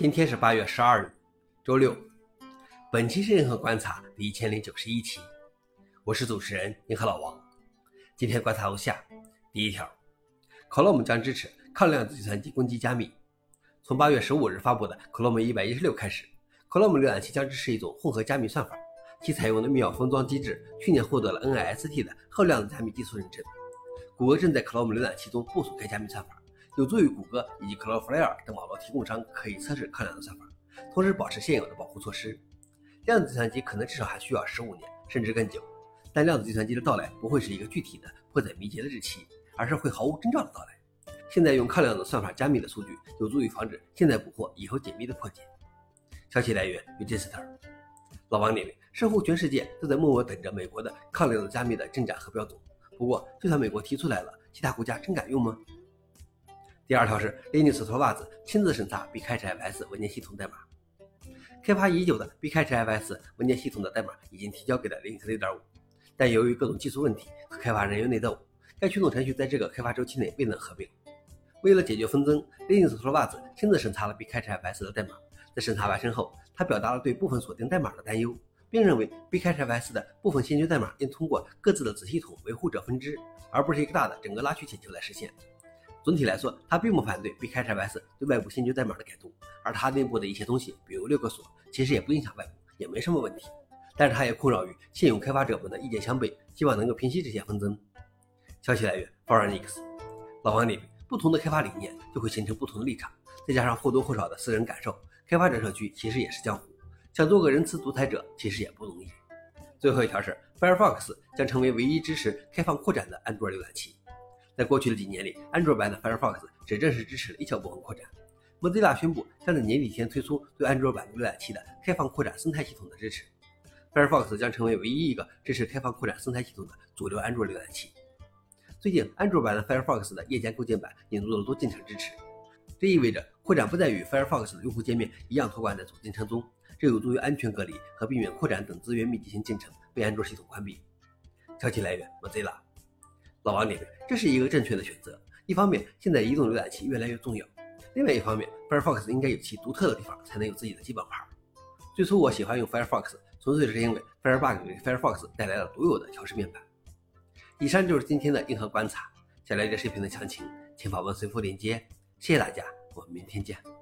今天是八月十二日，周六。本期是银河观察第一千零九十一期，我是主持人银河老王。今天观察如下：第一条，Chrome 将支持抗量子计算机攻击加密。从八月十五日发布的 Chrome 一百一十六开始，Chrome 浏览器将支持一种混合加密算法，其采用的密钥封装机制去年获得了 NIST 的后量子加密技术认证。谷歌正在 Chrome 浏览器中部署该加密算法。有助于谷歌以及 Cloudflare 等网络提供商可以测试抗量子算法，同时保持现有的保护措施。量子计算机可能至少还需要十五年甚至更久，但量子计算机的到来不会是一个具体的迫在眉睫的日期，而是会毫无征兆的到来。现在用抗量子算法加密的数据，有助于防止现在捕获以后解密的破解。消息来源：Register。老王点评：似乎全世界都在默默等着美国的抗量子加密的真假和标准。不过，就算美国提出来了，其他国家真敢用吗？第二条是 Linux 托袜子亲自审查 Bcache-fs 文件系统代码。开发已久的 Bcache-fs 文件系统的代码已经提交给了 Linux 6.5，但由于各种技术问题和开发人员内斗，该驱动程序在这个开发周期内未能合并。为了解决纷争，Linux 托袜子亲自审查了 Bcache-fs 的代码。在审查完成后，他表达了对部分锁定代码的担忧，并认为 Bcache-fs 的部分先决代码应通过各自的子系统维护者分支，而不是一个大的整个拉取请求来实现。总体来说，他并不反对 b 开 h s 对外部先决代码的改动，而他内部的一些东西，比如六个锁，其实也不影响外部，也没什么问题。但是他也困扰于现有开发者们的意见相悖，希望能够平息这些纷争。消息来源 f o r e i n x 老王点评：不同的开发理念就会形成不同的立场，再加上或多或少的私人感受，开发者社区其实也是江湖，想做个仁慈独裁者其实也不容易。最后一条是 Firefox 将成为唯一支持开放扩展的安卓浏览器。在过去的几年里，安卓版的 Firefox 只正式支持了一小部分扩展。Mozilla 宣布将在年底前推出对安卓版浏览器的开放扩展生态系统的支持。Firefox 将成为唯一一个支持开放扩展生态系统的主流安卓浏览器。最近，安卓版的 Firefox 的夜间构建版引入了多进程支持，这意味着扩展不再与 Firefox 的用户界面一样托管在主进程中，这有助于安全隔离和避免扩展等资源密集型进程被安卓系统关闭。消息来源：Mozilla。老王点评：这是一个正确的选择。一方面，现在移动浏览器越来越重要；另外一方面，Firefox 应该有其独特的地方，才能有自己的基本盘。最初我喜欢用 Firefox，纯粹是因为 Firebug 给 Firefox 带来了独有的调试面板。以上就是今天的硬核观察。想了解视频的详情，请访问随附链接。谢谢大家，我们明天见。